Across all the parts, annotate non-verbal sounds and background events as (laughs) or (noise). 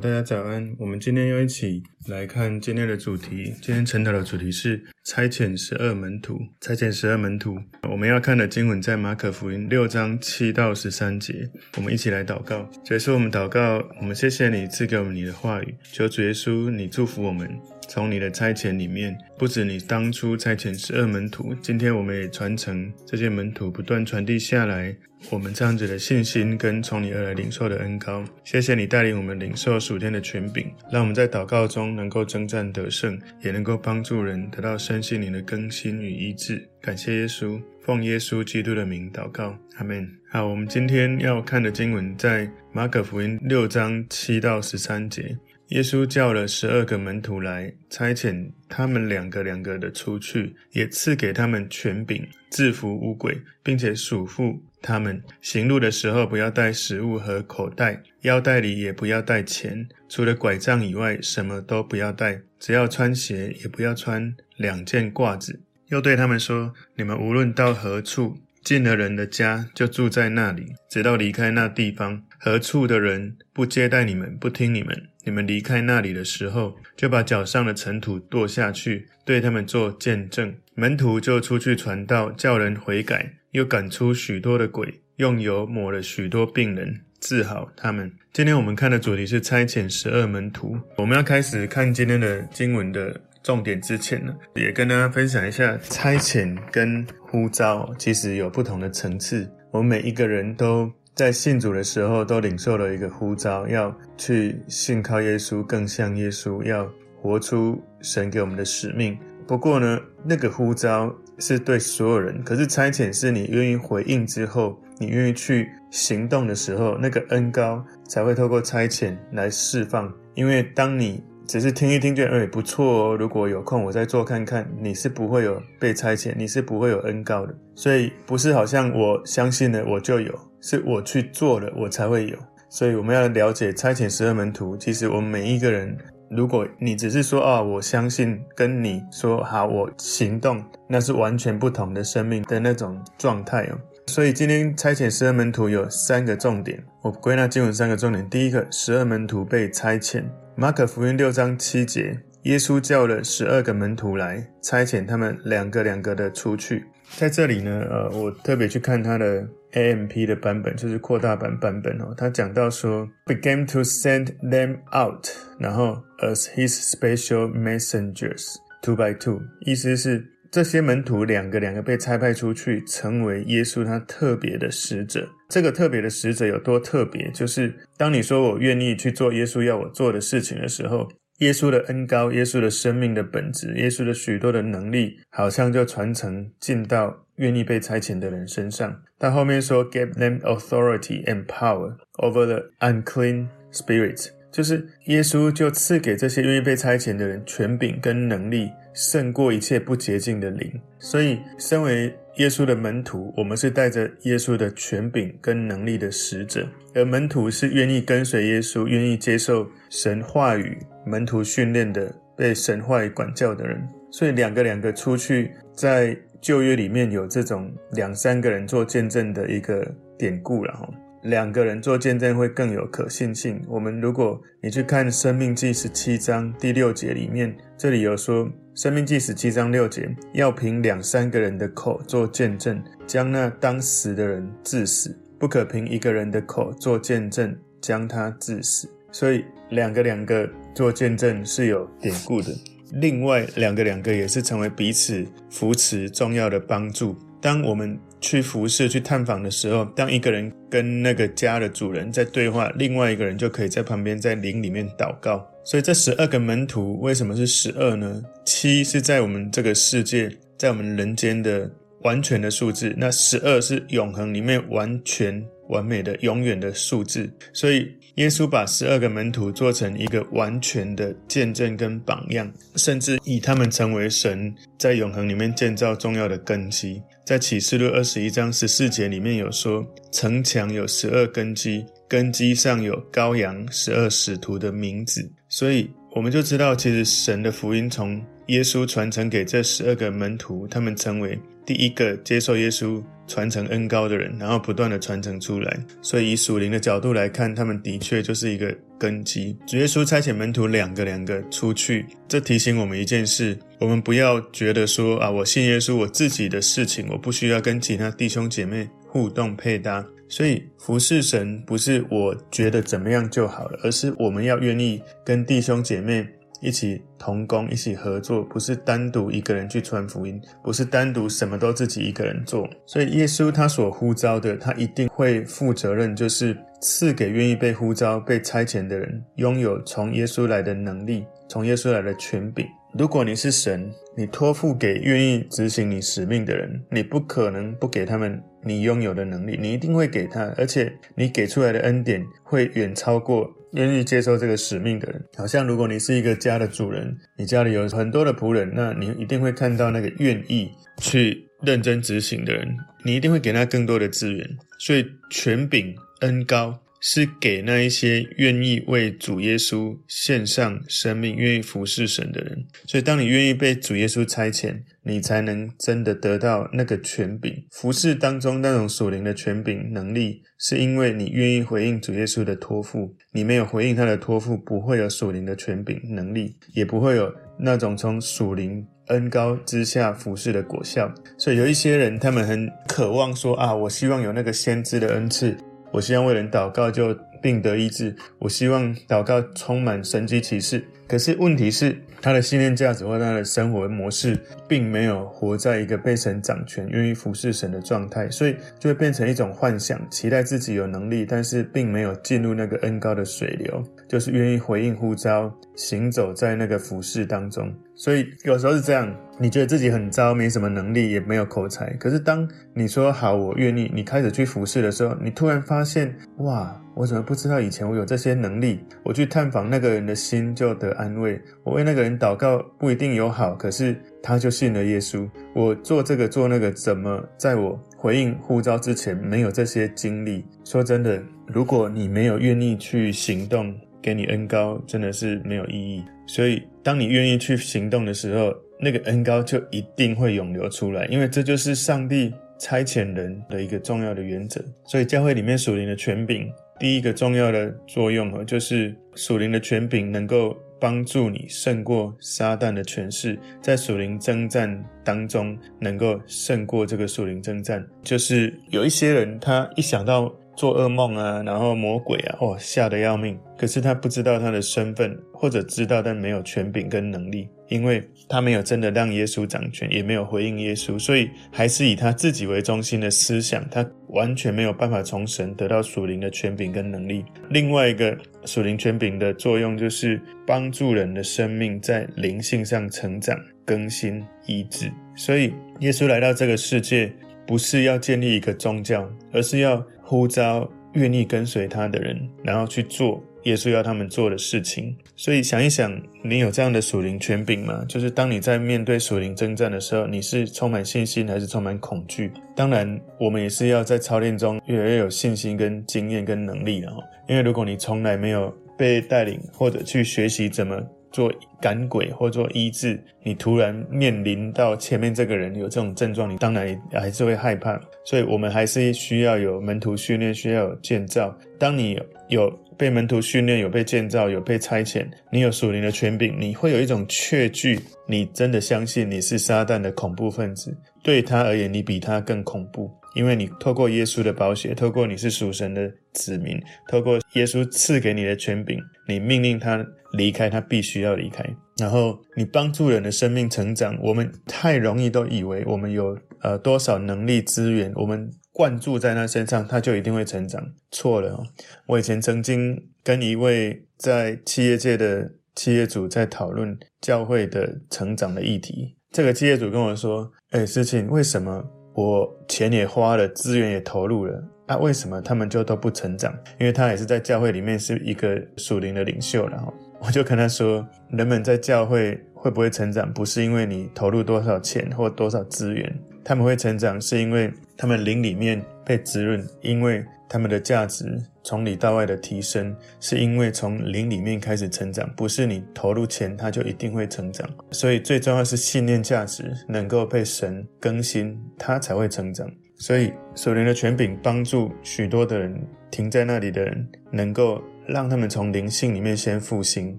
大家早安。我们今天又一起来看今天的主题。今天晨祷的主题是差遣十二门徒。差遣十二门徒，我们要看的经文在马可福音六章七到十三节。我们一起来祷告。主耶稣，我们祷告，我们谢谢你赐给我们你的话语。求主耶稣，你祝福我们。从你的差遣里面，不止你当初差遣十二门徒，今天我们也传承这些门徒不断传递下来，我们这样子的信心跟从你而来领受的恩膏。谢谢你带领我们领受属天的权柄，让我们在祷告中能够征战得胜，也能够帮助人得到身心灵的更新与医治。感谢耶稣，奉耶稣基督的名祷告，阿门。好，我们今天要看的经文在马可福音六章七到十三节。耶稣叫了十二个门徒来，差遣他们两个两个的出去，也赐给他们权柄，制服污鬼，并且嘱咐他们行路的时候不要带食物和口袋，腰带里也不要带钱，除了拐杖以外，什么都不要带，只要穿鞋，也不要穿两件褂子。又对他们说：你们无论到何处，进了人的家，就住在那里，直到离开那地方。何处的人不接待你们，不听你们，你们离开那里的时候，就把脚上的尘土跺下去，对他们做见证。门徒就出去传道，叫人悔改，又赶出许多的鬼，用油抹了许多病人，治好他们。今天我们看的主题是差遣十二门徒。我们要开始看今天的经文的重点之前呢，也跟大家分享一下差遣跟呼召其实有不同的层次。我们每一个人都。在信主的时候，都领受了一个呼召，要去信靠耶稣，更像耶稣，要活出神给我们的使命。不过呢，那个呼召是对所有人，可是差遣是你愿意回应之后，你愿意去行动的时候，那个恩膏才会透过差遣来释放。因为当你只是听一听，觉得哎不错哦，如果有空我再做看看，你是不会有被差遣，你是不会有恩膏的。所以不是好像我相信了我就有。是我去做了，我才会有。所以我们要了解差遣十二门徒。其实我们每一个人，如果你只是说啊，我相信，跟你说好，我行动，那是完全不同的生命的那种状态哦。所以今天差遣十二门徒有三个重点，我归纳经文三个重点。第一个，十二门徒被差遣。马可福音六章七节，耶稣叫了十二个门徒来，差遣他们两个两个的出去。在这里呢，呃，我特别去看他的。AMP 的版本就是扩大版版本哦，他讲到说，began to send them out，然后 as his special messengers two by two，意思是这些门徒两个两个被差派出去，成为耶稣他特别的使者。这个特别的使者有多特别？就是当你说我愿意去做耶稣要我做的事情的时候，耶稣的恩高、耶稣的生命的本质、耶稣的许多的能力，好像就传承进到。愿意被差遣的人身上，他后面说，gave them authority and power over the unclean spirits，就是耶稣就赐给这些愿意被差遣的人权柄跟能力，胜过一切不洁净的灵。所以，身为耶稣的门徒，我们是带着耶稣的权柄跟能力的使者，而门徒是愿意跟随耶稣、愿意接受神话语、门徒训练的、被神话管教的人。所以，两个两个出去在。旧约里面有这种两三个人做见证的一个典故了哈，两个人做见证会更有可信性。我们如果你去看《生命记》十七章第六节里面，这里有说，《生命记》十七章六节要凭两三个人的口做见证，将那当时的人治死；不可凭一个人的口做见证，将他治死。所以两个两个做见证是有典故的。另外两个两个也是成为彼此扶持重要的帮助。当我们去服侍、去探访的时候，当一个人跟那个家的主人在对话，另外一个人就可以在旁边在灵里面祷告。所以这十二个门徒为什么是十二呢？七是在我们这个世界，在我们人间的完全的数字，那十二是永恒里面完全完美的永远的数字。所以。耶稣把十二个门徒做成一个完全的见证跟榜样，甚至以他们成为神在永恒里面建造重要的根基。在启示录二十一章十四节里面有说，城墙有十二根基，根基上有羔羊十二使徒的名字。所以我们就知道，其实神的福音从耶稣传承给这十二个门徒，他们成为第一个接受耶稣传承恩膏的人，然后不断的传承出来。所以以属灵的角度来看，他们的确就是一个根基。主耶稣差遣门徒两个两个出去，这提醒我们一件事：我们不要觉得说啊，我信耶稣，我自己的事情我不需要跟其他弟兄姐妹互动配搭。所以服侍神不是我觉得怎么样就好了，而是我们要愿意跟弟兄姐妹一起同工，一起合作，不是单独一个人去传福音，不是单独什么都自己一个人做。所以耶稣他所呼召的，他一定会负责任，就是赐给愿意被呼召、被差遣的人，拥有从耶稣来的能力，从耶稣来的权柄。如果你是神，你托付给愿意执行你使命的人，你不可能不给他们你拥有的能力，你一定会给他，而且你给出来的恩典会远超过愿意接受这个使命的人。好像如果你是一个家的主人，你家里有很多的仆人，那你一定会看到那个愿意去认真执行的人，你一定会给他更多的资源。所以权柄恩高。是给那一些愿意为主耶稣献上生命、愿意服侍神的人。所以，当你愿意被主耶稣差遣，你才能真的得到那个权柄。服侍当中那种属灵的权柄能力，是因为你愿意回应主耶稣的托付。你没有回应他的托付，不会有属灵的权柄能力，也不会有那种从属灵恩高之下服侍的果效。所以，有一些人，他们很渴望说：“啊，我希望有那个先知的恩赐。”我希望为人祷告就病得医治，我希望祷告充满神迹奇事。可是问题是，他的信念价值或他的生活模式，并没有活在一个被神掌权、愿意服侍神的状态，所以就会变成一种幻想，期待自己有能力，但是并没有进入那个恩高的水流，就是愿意回应呼召，行走在那个服侍当中。所以有时候是这样，你觉得自己很糟，没什么能力，也没有口才。可是当你说好，我愿意，你开始去服侍的时候，你突然发现，哇！我怎么不知道以前我有这些能力？我去探访那个人的心就得安慰，我为那个祷告不一定有好，可是他就信了耶稣。我做这个做那个，怎么在我回应呼召之前没有这些经历？说真的，如果你没有愿意去行动，给你恩膏真的是没有意义。所以，当你愿意去行动的时候，那个恩膏就一定会涌流出来，因为这就是上帝差遣人的一个重要的原则。所以，教会里面属灵的权柄。第一个重要的作用，就是属灵的权柄能够帮助你胜过撒旦的权势，在属灵征战当中能够胜过这个属灵征战。就是有一些人，他一想到做噩梦啊，然后魔鬼啊，哦，吓得要命。可是他不知道他的身份，或者知道但没有权柄跟能力。因为他没有真的让耶稣掌权，也没有回应耶稣，所以还是以他自己为中心的思想，他完全没有办法从神得到属灵的权柄跟能力。另外一个属灵权柄的作用，就是帮助人的生命在灵性上成长、更新、医治。所以耶稣来到这个世界，不是要建立一个宗教，而是要呼召愿意跟随他的人，然后去做。耶稣要他们做的事情，所以想一想，你有这样的属灵权柄吗？就是当你在面对属灵征战的时候，你是充满信心还是充满恐惧？当然，我们也是要在操练中越来越有信心、跟经验、跟能力的哈。因为如果你从来没有被带领或者去学习怎么做赶鬼或做医治，你突然面临到前面这个人有这种症状，你当然还是会害怕。所以我们还是需要有门徒训练，需要有建造。当你有被门徒训练，有被建造，有被差遣，你有属灵的权柄，你会有一种确据，你真的相信你是撒旦的恐怖分子，对他而言，你比他更恐怖，因为你透过耶稣的宝血，透过你是属神的子民，透过耶稣赐给你的权柄，你命令他离开，他必须要离开，然后你帮助人的生命成长。我们太容易都以为我们有呃多少能力资源，我们。灌注在他身上，他就一定会成长。错了哦！我以前曾经跟一位在企业界的企业主在讨论教会的成长的议题。这个企业主跟我说：“哎，事情为什么我钱也花了，资源也投入了，那，为什么他们就都不成长？因为他也是在教会里面是一个属灵的领袖然后。” (laughs) 我就跟他说：“人们在教会会不会成长，不是因为你投入多少钱或多少资源。”他们会成长，是因为他们灵里面被滋润，因为他们的价值从里到外的提升，是因为从灵里面开始成长，不是你投入钱，它就一定会成长。所以最重要是信念价值能够被神更新，它才会成长。所以属灵的权柄帮助许多的人停在那里的人，能够。让他们从灵性里面先复兴，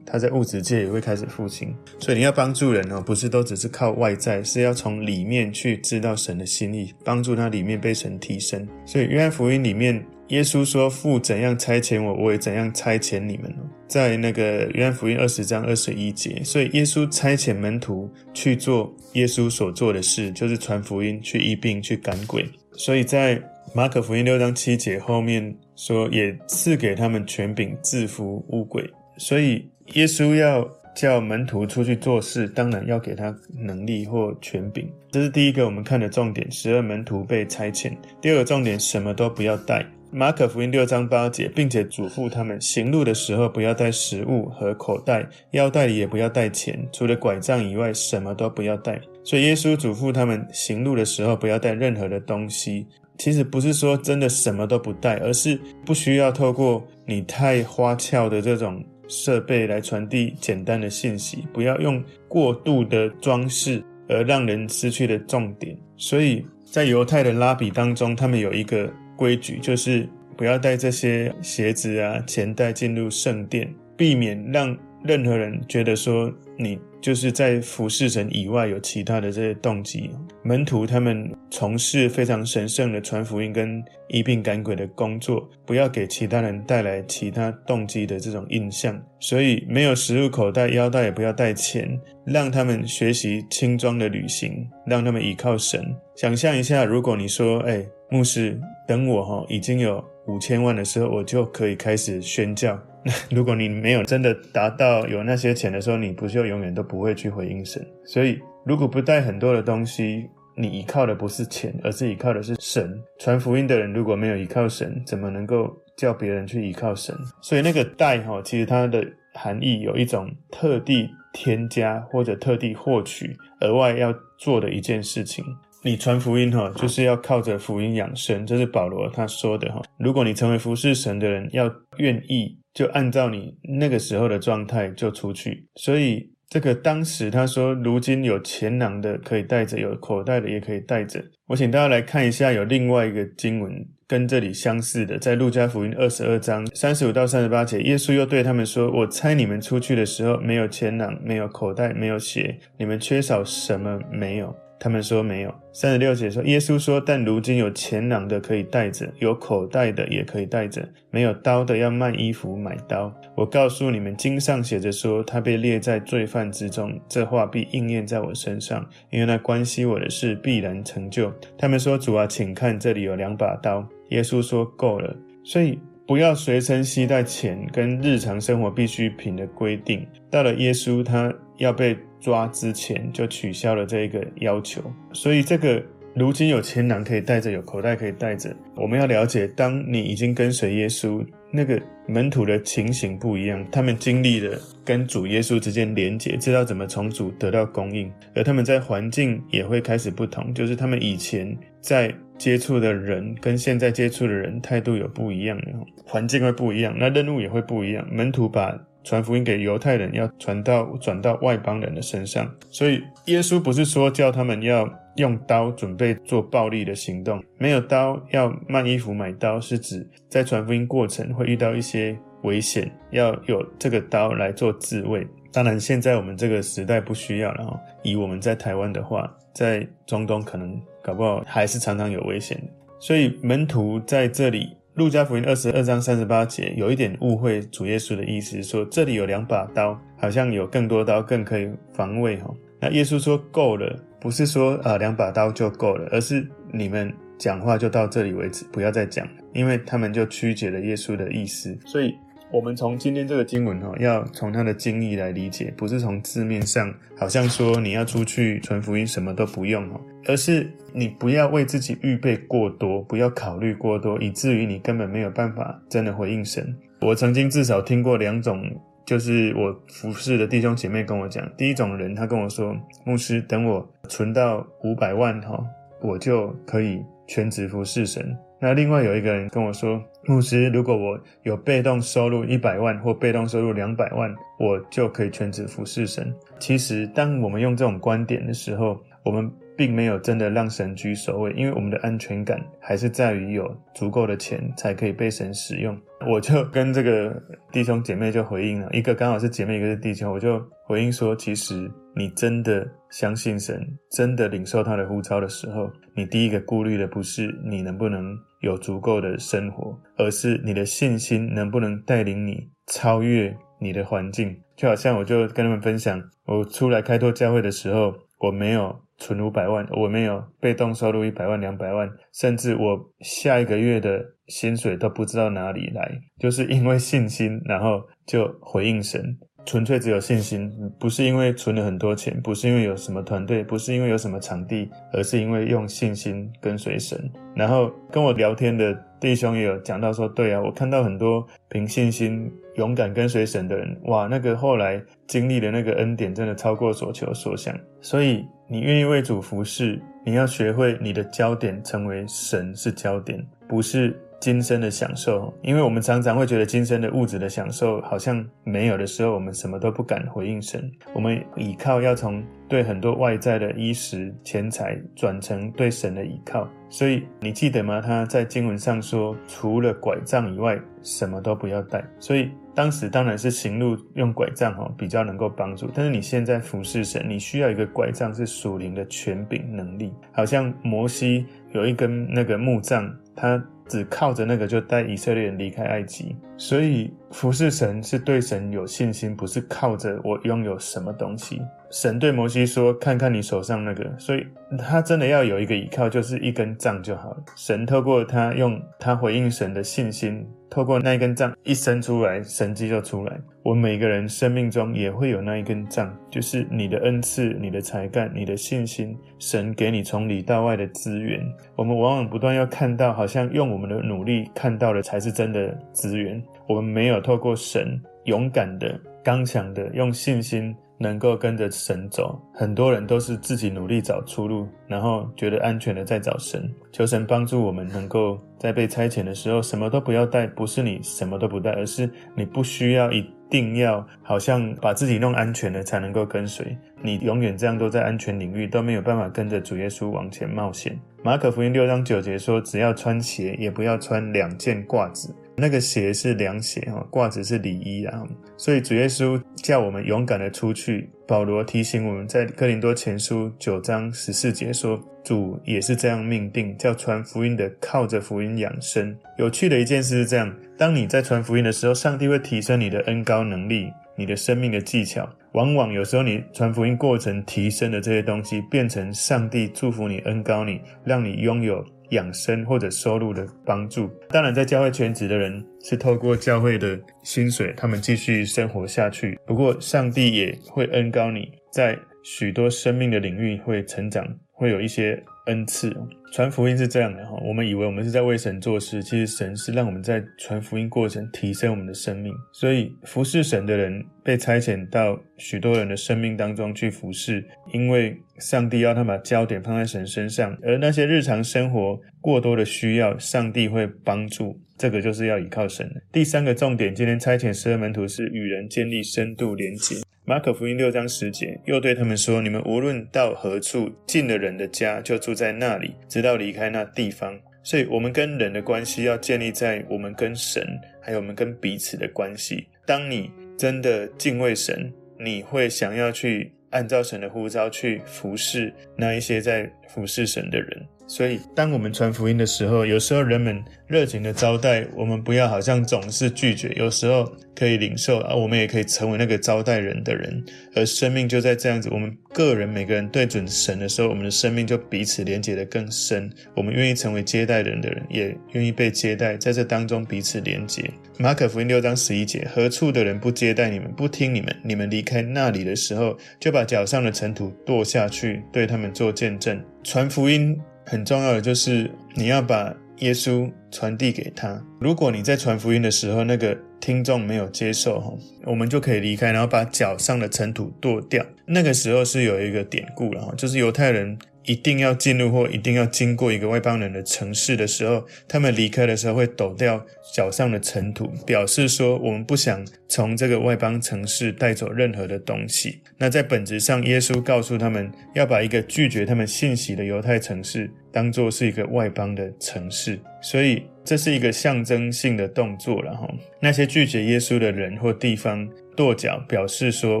他在物质界也会开始复兴。所以你要帮助人哦，不是都只是靠外在，是要从里面去知道神的心意，帮助他里面被神提升。所以约翰福音里面，耶稣说：“父怎样差遣我，我也怎样差遣你们。”在那个约翰福音二十章二十一节，所以耶稣差遣门徒去做耶稣所做的事，就是传福音、去医病、去赶鬼。所以在马可福音六章七节后面。说也赐给他们权柄制服污鬼，所以耶稣要叫门徒出去做事，当然要给他能力或权柄。这是第一个我们看的重点，十二门徒被差遣。第二个重点，什么都不要带。马可福音六章八节，并且嘱咐他们行路的时候不要带食物和口袋，腰带里也不要带钱，除了拐杖以外，什么都不要带。所以耶稣嘱咐他们行路的时候不要带任何的东西。其实不是说真的什么都不带，而是不需要透过你太花俏的这种设备来传递简单的信息，不要用过度的装饰而让人失去了重点。所以在犹太的拉比当中，他们有一个规矩，就是不要带这些鞋子啊、钱袋进入圣殿，避免让任何人觉得说你。就是在服侍神以外有其他的这些动机。门徒他们从事非常神圣的传福音跟医病赶鬼的工作，不要给其他人带来其他动机的这种印象。所以没有食物口袋、腰带也不要带钱，让他们学习轻装的旅行，让他们依靠神。想象一下，如果你说：“哎，牧师，等我哈已经有五千万的时候，我就可以开始宣教。(laughs) ”如果你没有真的达到有那些钱的时候，你不就永远都不会去回应神？所以，如果不带很多的东西，你依靠的不是钱，而是依靠的是神。传福音的人如果没有依靠神，怎么能够叫别人去依靠神？所以那个带哈，其实它的含义有一种特地添加或者特地获取额外要做的一件事情。你传福音哈，就是要靠着福音养生，这是保罗他说的哈。如果你成为服侍神的人，要愿意。就按照你那个时候的状态就出去，所以这个当时他说，如今有钱囊的可以带着，有口袋的也可以带着。我请大家来看一下，有另外一个经文跟这里相似的，在路加福音二十二章三十五到三十八节，耶稣又对他们说：“我猜你们出去的时候，没有钱囊，没有口袋，没有鞋，你们缺少什么没有？”他们说没有。三十六节说，耶稣说：“但如今有钱囊的可以带着，有口袋的也可以带着，没有刀的要卖衣服买刀。我告诉你们，经上写着说，他被列在罪犯之中。这话必应验在我身上，因为那关系我的事必然成就。”他们说：“主啊，请看，这里有两把刀。”耶稣说：“够了。”所以不要随身携带钱跟日常生活必需品的规定。到了耶稣，他要被。抓之前就取消了这一个要求，所以这个如今有钱囊可以带着，有口袋可以带着。我们要了解，当你已经跟随耶稣，那个门徒的情形不一样，他们经历了跟主耶稣之间连结，知道怎么从主得到供应，而他们在环境也会开始不同，就是他们以前在接触的人跟现在接触的人态度有不一样，环境会不一样，那任务也会不一样。门徒把传福音给犹太人，要传到转到外邦人的身上，所以耶稣不是说叫他们要用刀准备做暴力的行动，没有刀要卖衣服买刀，是指在传福音过程会遇到一些危险，要有这个刀来做自卫。当然，现在我们这个时代不需要了哈。以我们在台湾的话，在中东可能搞不好还是常常有危险，所以门徒在这里。路加福音二十二章三十八节有一点误会主耶稣的意思，说这里有两把刀，好像有更多刀更可以防卫哈。那耶稣说够了，不是说啊两把刀就够了，而是你们讲话就到这里为止，不要再讲，因为他们就曲解了耶稣的意思，所以。我们从今天这个经文哈，要从它的经义来理解，不是从字面上，好像说你要出去传福音什么都不用哈，而是你不要为自己预备过多，不要考虑过多，以至于你根本没有办法真的回应神。我曾经至少听过两种，就是我服侍的弟兄姐妹跟我讲，第一种人他跟我说，牧师，等我存到五百万哈，我就可以全职服侍神。那另外有一个人跟我说，牧师，如果我有被动收入一百万或被动收入两百万，我就可以全职服侍神。其实，当我们用这种观点的时候，我们并没有真的让神居首位，因为我们的安全感还是在于有足够的钱才可以被神使用。我就跟这个弟兄姐妹就回应了，一个刚好是姐妹，一个是弟兄，我就回应说，其实你真的相信神，真的领受他的呼召的时候，你第一个顾虑的不是你能不能有足够的生活，而是你的信心能不能带领你超越你的环境。就好像我就跟他们分享，我出来开拓教会的时候，我没有。存五百万，我没有被动收入一百万、两百万，甚至我下一个月的薪水都不知道哪里来，就是因为信心，然后就回应神，纯粹只有信心，不是因为存了很多钱，不是因为有什么团队，不是因为有什么场地，而是因为用信心跟随神。然后跟我聊天的弟兄也有讲到说，对啊，我看到很多凭信心勇敢跟随神的人，哇，那个后来经历的那个恩典，真的超过所求所想，所以。你愿意为主服侍，你要学会你的焦点成为神是焦点，不是今生的享受。因为我们常常会觉得今生的物质的享受好像没有的时候，我们什么都不敢回应神。我们倚靠要从对很多外在的衣食钱财转成对神的倚靠。所以你记得吗？他在经文上说，除了拐杖以外，什么都不要带。所以。当时当然是行路用拐杖哈，比较能够帮助，但是你现在服侍神，你需要一个拐杖是属灵的权柄能力，好像摩西有一根那个木杖，他只靠着那个就带以色列人离开埃及，所以服侍神是对神有信心，不是靠着我拥有什么东西。神对摩西说：“看看你手上那个。”所以他真的要有一个依靠，就是一根杖就好了。神透过他用他回应神的信心，透过那一根杖一伸出来，神迹就出来。我们每个人生命中也会有那一根杖，就是你的恩赐、你的才干、你的信心，神给你从里到外的资源。我们往往不断要看到，好像用我们的努力看到的才是真的资源。我们没有透过神勇敢的、刚强的用信心。能够跟着神走，很多人都是自己努力找出路，然后觉得安全的在找神。求神帮助我们，能够在被差遣的时候，什么都不要带。不是你什么都不带，而是你不需要一定要，好像把自己弄安全了才能够跟随。你永远这样都在安全领域，都没有办法跟着主耶稣往前冒险。马可福音六章九节说：“只要穿鞋，也不要穿两件褂子。”那个鞋是凉鞋哈，褂子是里衣啊，所以主耶稣叫我们勇敢的出去。保罗提醒我们在哥林多前书九章十四节说，主也是这样命定，叫传福音的靠着福音养生。有趣的一件事是这样，当你在传福音的时候，上帝会提升你的恩高能力，你的生命的技巧。往往有时候你传福音过程提升的这些东西，变成上帝祝福你、恩高你，让你拥有。养生或者收入的帮助，当然在教会全职的人是透过教会的薪水，他们继续生活下去。不过，上帝也会恩高你，在许多生命的领域会成长，会有一些。恩赐传福音是这样的哈，我们以为我们是在为神做事，其实神是让我们在传福音过程提升我们的生命。所以服侍神的人被差遣到许多人的生命当中去服侍，因为上帝要他把焦点放在神身上，而那些日常生活过多的需要，上帝会帮助。这个就是要依靠神。第三个重点，今天差遣十二门徒是与人建立深度连接。马可福音六章十节，又对他们说：“你们无论到何处，进了人的家，就住在那里，直到离开那地方。”所以，我们跟人的关系要建立在我们跟神，还有我们跟彼此的关系。当你真的敬畏神，你会想要去按照神的呼召去服侍那一些在服侍神的人。所以，当我们传福音的时候，有时候人们热情的招待，我们不要好像总是拒绝。有时候可以领受，啊，我们也可以成为那个招待人的人。而生命就在这样子，我们个人每个人对准神的时候，我们的生命就彼此连结得更深。我们愿意成为接待人的人，也愿意被接待，在这当中彼此连结。马可福音六章十一节：何处的人不接待你们，不听你们，你们离开那里的时候，就把脚上的尘土跺下去，对他们做见证。传福音。很重要的就是你要把耶稣传递给他。如果你在传福音的时候，那个听众没有接受哈，我们就可以离开，然后把脚上的尘土剁掉。那个时候是有一个典故了哈，就是犹太人一定要进入或一定要经过一个外邦人的城市的时候，他们离开的时候会抖掉脚上的尘土，表示说我们不想从这个外邦城市带走任何的东西。那在本质上，耶稣告诉他们要把一个拒绝他们信息的犹太城市当作是一个外邦的城市，所以这是一个象征性的动作了哈。那些拒绝耶稣的人或地方。跺脚表示说，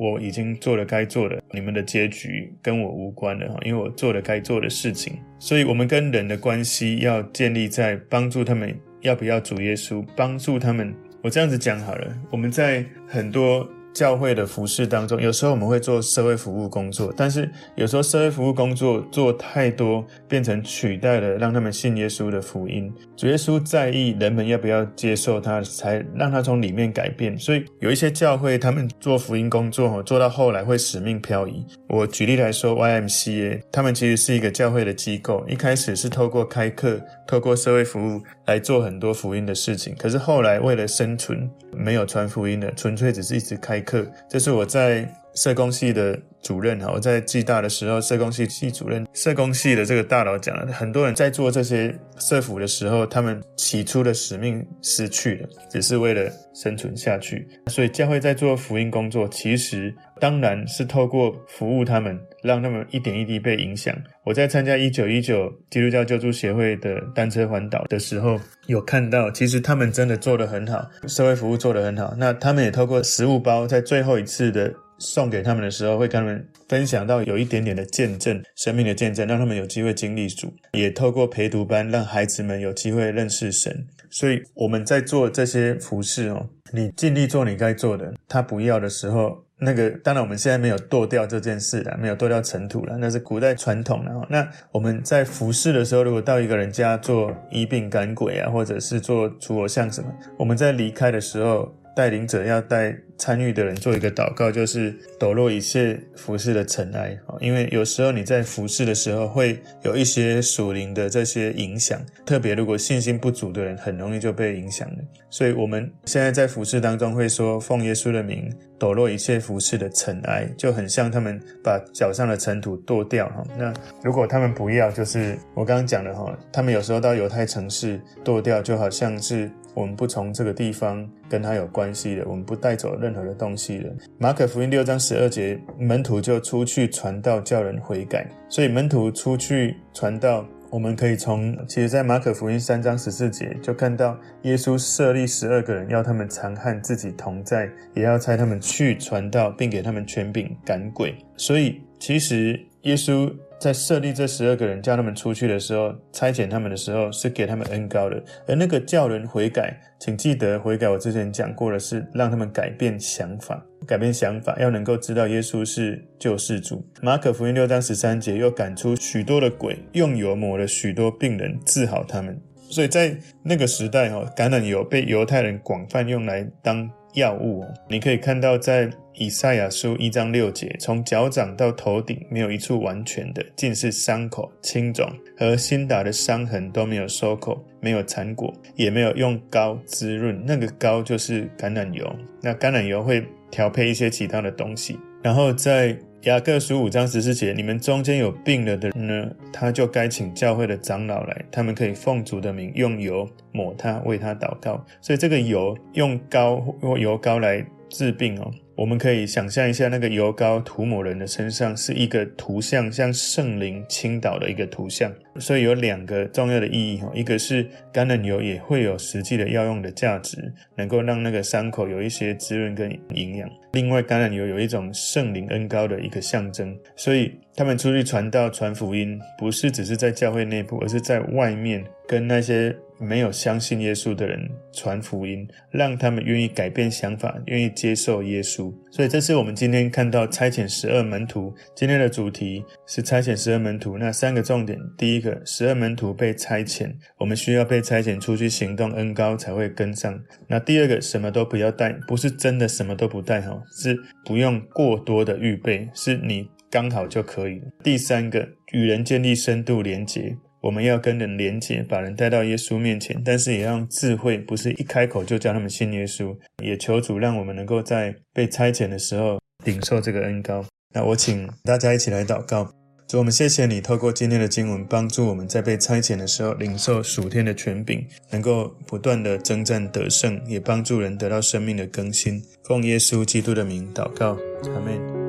我已经做了该做的，你们的结局跟我无关了哈，因为我做了该做的事情。所以，我们跟人的关系要建立在帮助他们要不要主耶稣，帮助他们。我这样子讲好了，我们在很多。教会的服事当中，有时候我们会做社会服务工作，但是有时候社会服务工作做太多，变成取代了让他们信耶稣的福音。主耶稣在意人们要不要接受他，才让他从里面改变。所以有一些教会，他们做福音工作，做到后来会使命漂移。我举例来说，YMCA，他们其实是一个教会的机构，一开始是透过开课，透过社会服务来做很多福音的事情，可是后来为了生存，没有传福音的，纯粹只是一直开。课，这是我在社工系的主任哈，我在暨大的时候，社工系系主任，社工系的这个大佬讲了，很多人在做这些社服的时候，他们起初的使命失去了，只是为了生存下去。所以教会在做福音工作，其实当然是透过服务他们，让他们一点一滴被影响。我在参加一九一九基督教救助协会的单车环岛的时候，有看到，其实他们真的做得很好，社会服务做得很好。那他们也透过食物包，在最后一次的。送给他们的时候，会跟他们分享到有一点点的见证，生命的见证，让他们有机会经历主，也透过陪读班，让孩子们有机会认识神。所以我们在做这些服事哦，你尽力做你该做的。他不要的时候，那个当然我们现在没有剁掉这件事了，没有剁掉尘土了，那是古代传统了。那我们在服侍的时候，如果到一个人家做医病赶鬼啊，或者是做除偶像什么，我们在离开的时候。带领者要带参与的人做一个祷告，就是抖落一切服事的尘埃。因为有时候你在服事的时候会有一些属灵的这些影响，特别如果信心不足的人，很容易就被影响了。所以我们现在在服事当中会说，奉耶稣的名抖落一切服事的尘埃，就很像他们把脚上的尘土剁掉哈。那如果他们不要，就是我刚刚讲的哈，他们有时候到犹太城市剁掉，就好像是。我们不从这个地方跟他有关系了，我们不带走任何的东西了。马可福音六章十二节，门徒就出去传道，叫人悔改。所以门徒出去传道，我们可以从其实，在马可福音三章十四节就看到耶稣设立十二个人，要他们常和自己同在，也要差他们去传道，并给他们权柄赶鬼。所以其实耶稣。在设立这十二个人，叫他们出去的时候，差遣他们的时候，是给他们恩膏的。而那个叫人悔改，请记得悔改。我之前讲过的是，让他们改变想法，改变想法，要能够知道耶稣是救世主。马可福音六章十三节，又赶出许多的鬼，用油抹了许多病人，治好他们。所以在那个时代，哈，橄榄油被犹太人广泛用来当药物。你可以看到在。以赛亚书一章六节，从脚掌到头顶没有一处完全的，尽是伤口、青肿和新打的伤痕，都没有收口，没有残果，也没有用膏滋润。那个膏就是橄榄油。那橄榄油会调配一些其他的东西。然后在雅各书五章十四节，你们中间有病了的人呢，他就该请教会的长老来，他们可以奉主的名用油抹他，为他祷告。所以这个油用膏或油膏来治病哦。我们可以想象一下，那个油膏涂抹人的身上是一个图像，像圣灵倾倒的一个图像。所以有两个重要的意义哈，一个是橄榄油也会有实际的药用的价值，能够让那个伤口有一些滋润跟营养。另外，橄榄油有一种圣灵恩膏的一个象征，所以他们出去传道、传福音，不是只是在教会内部，而是在外面跟那些。没有相信耶稣的人传福音，让他们愿意改变想法，愿意接受耶稣。所以，这是我们今天看到差遣十二门徒。今天的主题是差遣十二门徒。那三个重点：第一个，十二门徒被差遣，我们需要被差遣出去行动，恩膏才会跟上。那第二个，什么都不要带，不是真的什么都不带哈，是不用过多的预备，是你刚好就可以了。第三个，与人建立深度连结。我们要跟人连接，把人带到耶稣面前，但是也让智慧，不是一开口就叫他们信耶稣。也求主让我们能够在被差遣的时候领受这个恩膏。那我请大家一起来祷告。主，我们谢谢你透过今天的经文，帮助我们在被差遣的时候，领受属天的权柄，能够不断的征战得胜，也帮助人得到生命的更新。奉耶稣基督的名祷告，阿门。